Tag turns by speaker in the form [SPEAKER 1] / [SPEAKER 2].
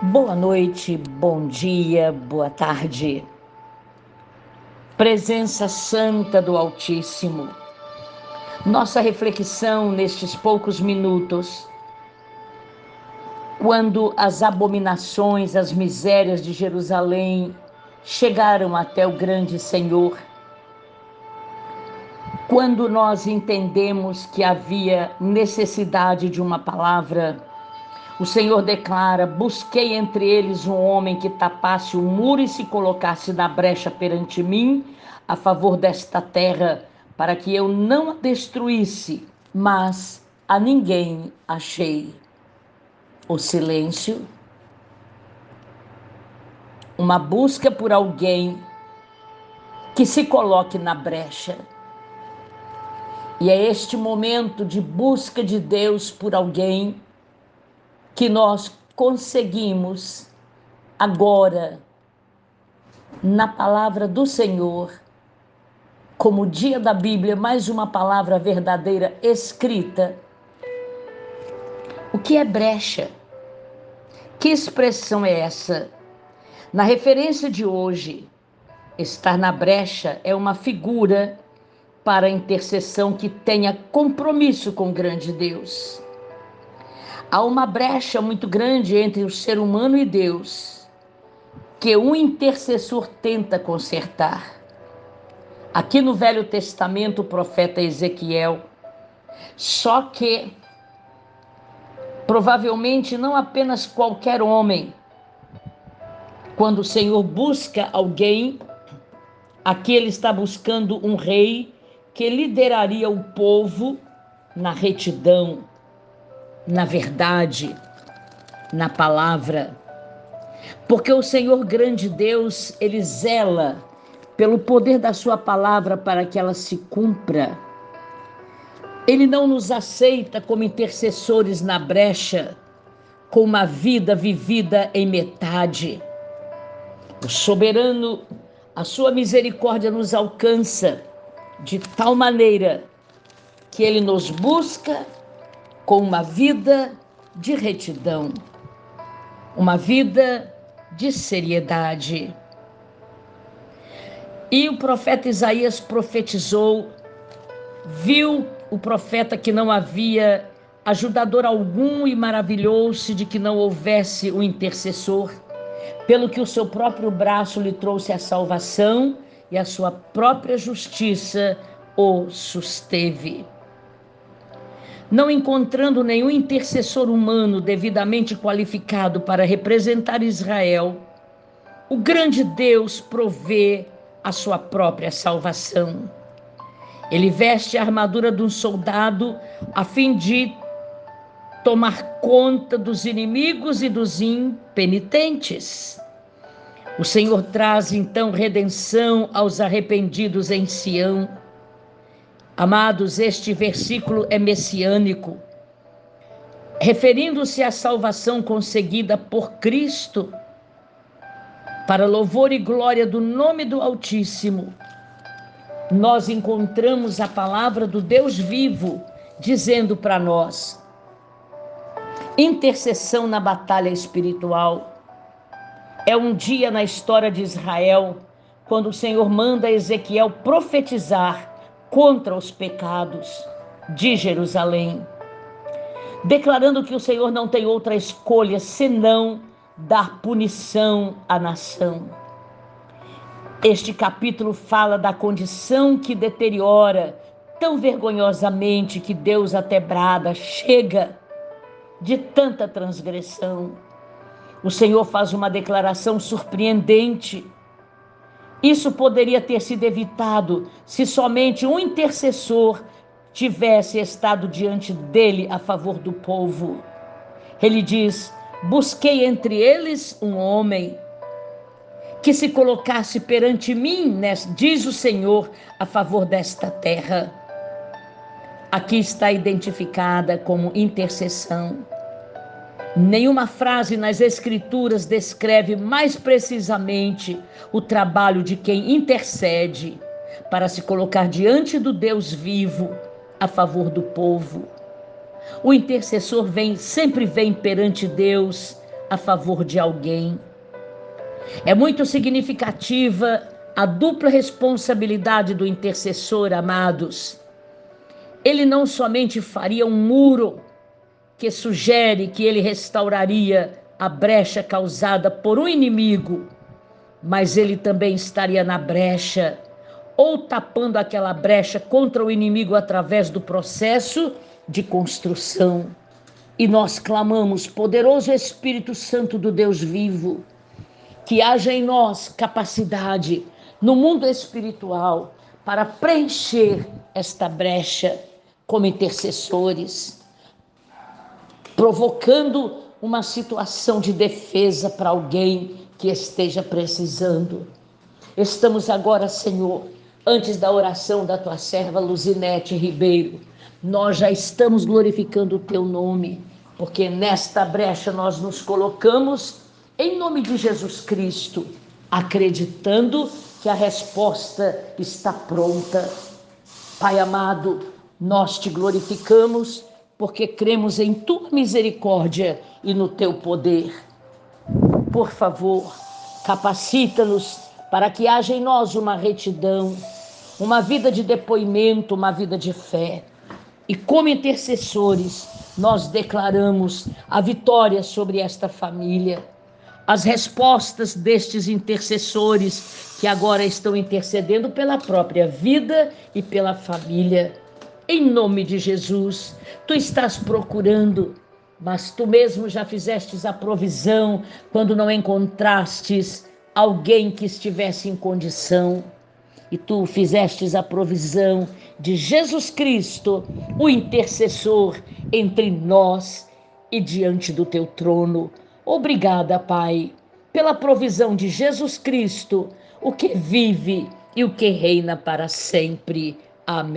[SPEAKER 1] Boa noite, bom dia, boa tarde. Presença Santa do Altíssimo. Nossa reflexão nestes poucos minutos. Quando as abominações, as misérias de Jerusalém chegaram até o grande Senhor, quando nós entendemos que havia necessidade de uma palavra o Senhor declara: Busquei entre eles um homem que tapasse o muro e se colocasse na brecha perante mim, a favor desta terra, para que eu não a destruísse, mas a ninguém achei. O silêncio, uma busca por alguém que se coloque na brecha. E é este momento de busca de Deus por alguém que nós conseguimos agora, na palavra do Senhor, como dia da Bíblia, mais uma palavra verdadeira escrita. O que é brecha? Que expressão é essa? Na referência de hoje, estar na brecha é uma figura para intercessão que tenha compromisso com o grande Deus. Há uma brecha muito grande entre o ser humano e Deus, que um intercessor tenta consertar. Aqui no Velho Testamento, o profeta Ezequiel, só que provavelmente não apenas qualquer homem, quando o Senhor busca alguém, aqui ele está buscando um rei que lideraria o povo na retidão, na verdade, na palavra. Porque o Senhor grande Deus, ele zela pelo poder da sua palavra para que ela se cumpra. Ele não nos aceita como intercessores na brecha, com uma vida vivida em metade. O soberano, a sua misericórdia nos alcança de tal maneira que ele nos busca com uma vida de retidão, uma vida de seriedade. E o profeta Isaías profetizou, viu o profeta que não havia ajudador algum e maravilhou-se de que não houvesse um intercessor, pelo que o seu próprio braço lhe trouxe a salvação e a sua própria justiça o susteve não encontrando nenhum intercessor humano devidamente qualificado para representar Israel, o grande Deus provê a sua própria salvação. Ele veste a armadura de um soldado a fim de tomar conta dos inimigos e dos impenitentes. O Senhor traz então redenção aos arrependidos em Sião Amados, este versículo é messiânico, referindo-se à salvação conseguida por Cristo, para louvor e glória do nome do Altíssimo. Nós encontramos a palavra do Deus vivo dizendo para nós: intercessão na batalha espiritual. É um dia na história de Israel quando o Senhor manda Ezequiel profetizar contra os pecados de Jerusalém, declarando que o Senhor não tem outra escolha senão dar punição à nação. Este capítulo fala da condição que deteriora tão vergonhosamente que Deus até brada, chega de tanta transgressão. O Senhor faz uma declaração surpreendente isso poderia ter sido evitado se somente um intercessor tivesse estado diante dele a favor do povo. Ele diz: Busquei entre eles um homem que se colocasse perante mim, diz o Senhor, a favor desta terra. Aqui está identificada como intercessão. Nenhuma frase nas Escrituras descreve mais precisamente o trabalho de quem intercede para se colocar diante do Deus vivo a favor do povo. O intercessor vem, sempre vem perante Deus a favor de alguém. É muito significativa a dupla responsabilidade do intercessor, amados. Ele não somente faria um muro que sugere que ele restauraria a brecha causada por um inimigo, mas ele também estaria na brecha, ou tapando aquela brecha contra o inimigo através do processo de construção. E nós clamamos, poderoso Espírito Santo do Deus vivo, que haja em nós capacidade no mundo espiritual para preencher esta brecha como intercessores, provocando uma situação de defesa para alguém que esteja precisando. Estamos agora, Senhor, antes da oração da tua serva Luzinete Ribeiro, nós já estamos glorificando o teu nome, porque nesta brecha nós nos colocamos em nome de Jesus Cristo, acreditando que a resposta está pronta. Pai amado, nós te glorificamos porque cremos em tua misericórdia e no teu poder. Por favor, capacita-nos para que haja em nós uma retidão, uma vida de depoimento, uma vida de fé. E como intercessores, nós declaramos a vitória sobre esta família. As respostas destes intercessores que agora estão intercedendo pela própria vida e pela família. Em nome de Jesus, tu estás procurando, mas tu mesmo já fizestes a provisão quando não encontrastes alguém que estivesse em condição. E tu fizestes a provisão de Jesus Cristo, o intercessor entre nós e diante do teu trono. Obrigada, Pai, pela provisão de Jesus Cristo, o que vive e o que reina para sempre. Amém.